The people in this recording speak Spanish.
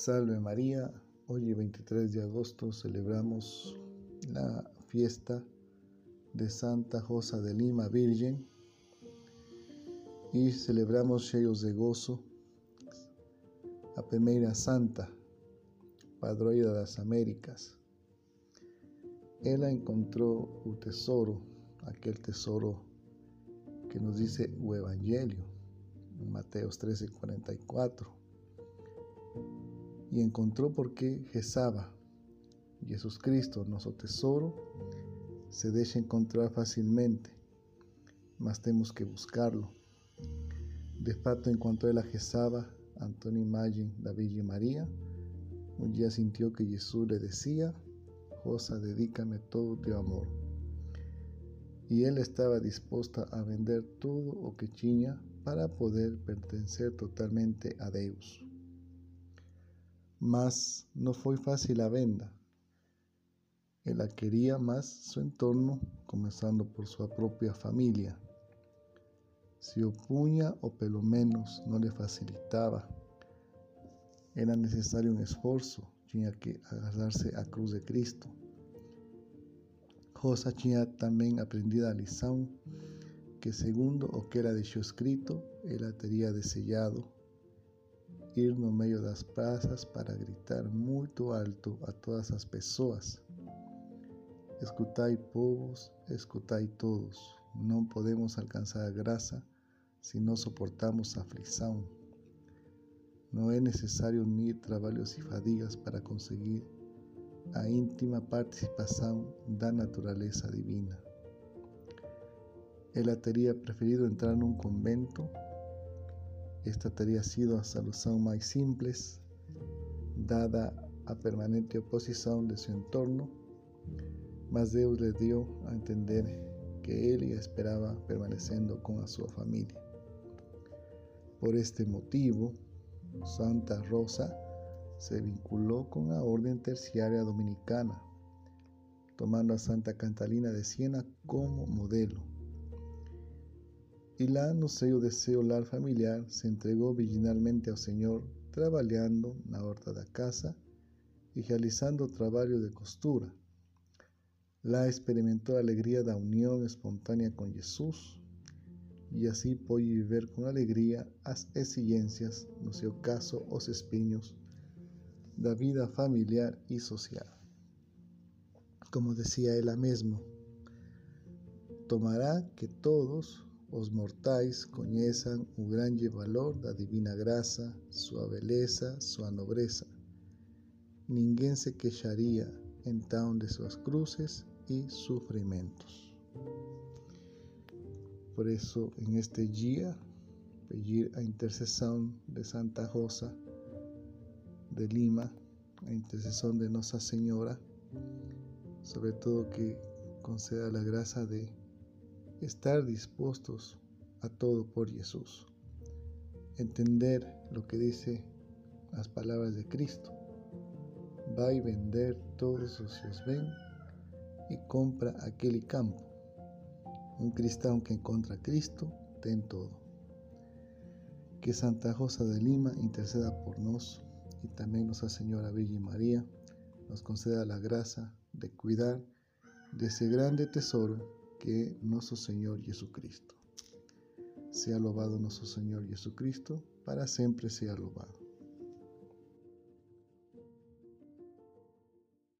Salve María, hoy 23 de agosto celebramos la fiesta de Santa Josa de Lima Virgen y celebramos cheios de gozo a primeira santa, padroeira das Américas. Ella encontró un tesoro, aquel tesoro que nos dice el Evangelio, en Mateos 13, 44 y encontró por qué Jesaba, Jesús Cristo, nuestro tesoro, se deja encontrar fácilmente, mas tenemos que buscarlo. De fato, encontró Jesaba ante una imagen de y María. Un día sintió que Jesús le decía, Josa, dedícame todo tu amor. Y él estaba dispuesta a vender todo lo que tenía para poder pertenecer totalmente a Deus. Mas no fue fácil la venda. Él quería más su entorno, comenzando por su propia familia. Se opuña o pelo menos no le facilitaba. Era necesario un esfuerzo, tenía que agarrarse a cruz de Cristo. Josa tenía también aprendido la lição que segundo o que era dicho escrito, él teria desejado ir no meio das praças para gritar muito alto a todas as pessoas. Escutai, povos, escutai todos. Não podemos alcançar a graça se não suportamos a aflição. Não é unir trabalhos e fadigas para conseguir a íntima participação da natureza divina. Ela teria preferido entrar num convento esta teria sido a solução mais simples, dada a permanente oposição de seu entorno, mas Deus lhe deu a entender que ele esperava permanecendo com a sua família. Por este motivo, Santa Rosa se vinculou com a Ordem Terciária Dominicana, tomando a Santa Catalina de Siena como modelo la no seu de seu lar familiar se entregó virginalmente al Señor, trabajando na horta da casa y realizando trabajo de costura. La experimentó la alegría da unión espontánea con Jesús y así puede vivir con alegría as exigencias, no seu caso, os espinhos da vida familiar y social. Como decía ella mismo, tomará que todos os mortais conheçam o grande valor da divina graça, sua beleza, sua nobreza. Ninguém se queixaria então de suas cruzes e sofrimentos. Por isso, em este dia, pedir a intercessão de Santa Rosa de Lima, a intercessão de Nossa Senhora, sobretudo que conceda a graça de estar dispuestos a todo por Jesús, entender lo que dice las palabras de Cristo. Va y vender todos seus ven y compra aquel campo. Un cristiano que encuentra a Cristo ten todo. Que Santa Rosa de Lima interceda por nos y también Nuestra Señora Virgen María nos conceda la gracia de cuidar de ese grande tesoro que nuestro Señor Jesucristo. Sea alabado nuestro Señor Jesucristo, para siempre sea alabado.